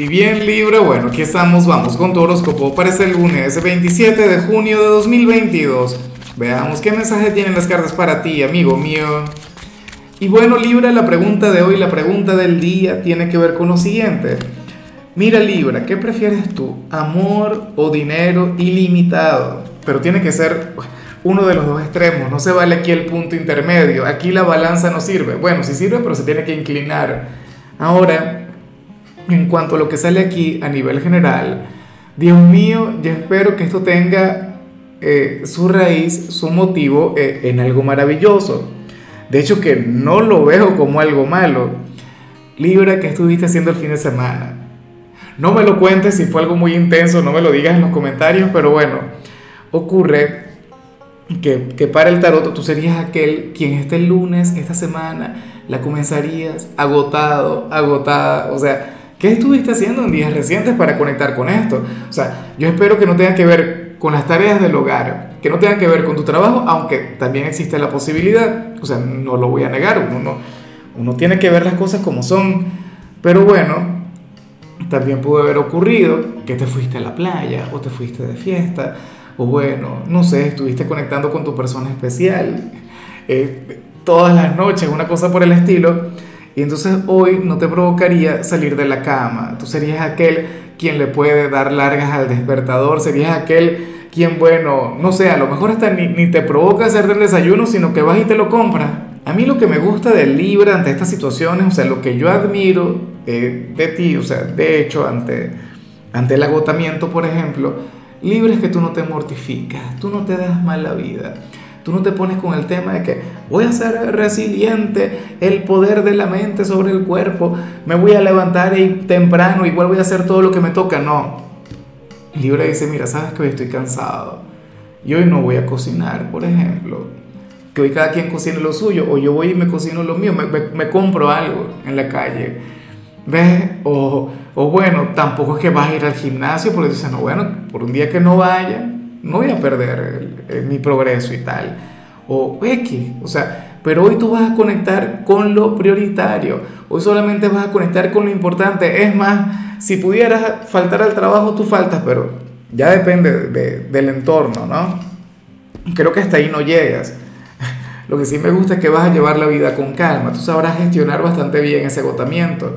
Y bien Libra, bueno, aquí estamos, vamos con tu horóscopo para este lunes 27 de junio de 2022. Veamos qué mensaje tienen las cartas para ti, amigo mío. Y bueno Libra, la pregunta de hoy, la pregunta del día tiene que ver con lo siguiente. Mira Libra, ¿qué prefieres tú? ¿Amor o dinero ilimitado? Pero tiene que ser uno de los dos extremos, no se vale aquí el punto intermedio, aquí la balanza no sirve. Bueno, sí sirve, pero se tiene que inclinar. Ahora, en cuanto a lo que sale aquí a nivel general, Dios mío, yo espero que esto tenga eh, su raíz, su motivo eh, en algo maravilloso. De hecho, que no lo veo como algo malo. Libra, ¿qué estuviste haciendo el fin de semana? No me lo cuentes si fue algo muy intenso, no me lo digas en los comentarios, pero bueno, ocurre que, que, para el tarot tú serías aquel quien este lunes, esta semana, la comenzarías agotado, agotada, o sea, ¿Qué estuviste haciendo en días recientes para conectar con esto? O sea, yo espero que no tenga que ver con las tareas del hogar, que no tenga que ver con tu trabajo, aunque también existe la posibilidad. O sea, no lo voy a negar, uno, uno tiene que ver las cosas como son. Pero bueno, también pudo haber ocurrido que te fuiste a la playa o te fuiste de fiesta, o bueno, no sé, estuviste conectando con tu persona especial eh, todas las noches, una cosa por el estilo y entonces hoy no te provocaría salir de la cama. Tú serías aquel quien le puede dar largas al despertador, serías aquel quien, bueno, no sé, a lo mejor hasta ni, ni te provoca hacer el desayuno, sino que vas y te lo compras. A mí lo que me gusta del Libra ante estas situaciones, o sea, lo que yo admiro eh, de ti, o sea, de hecho, ante, ante el agotamiento, por ejemplo, Libra es que tú no te mortificas, tú no te das mala vida. Tú no te pones con el tema de que voy a ser resiliente, el poder de la mente sobre el cuerpo, me voy a levantar y temprano, igual voy a hacer todo lo que me toca. No. Libra dice, mira, sabes que hoy estoy cansado y hoy no voy a cocinar, por ejemplo. Que hoy cada quien cocine lo suyo, o yo voy y me cocino lo mío, me, compro algo en la calle. ¿Ves? O, o bueno, tampoco es que vas a ir al gimnasio porque dices, no, bueno, por un día que no vaya, no voy a perder mi progreso y tal. O X, o sea, pero hoy tú vas a conectar con lo prioritario. Hoy solamente vas a conectar con lo importante. Es más, si pudieras faltar al trabajo, tú faltas, pero ya depende del entorno, ¿no? Creo que hasta ahí no llegas. Lo que sí me gusta es que vas a llevar la vida con calma. Tú sabrás gestionar bastante bien ese agotamiento.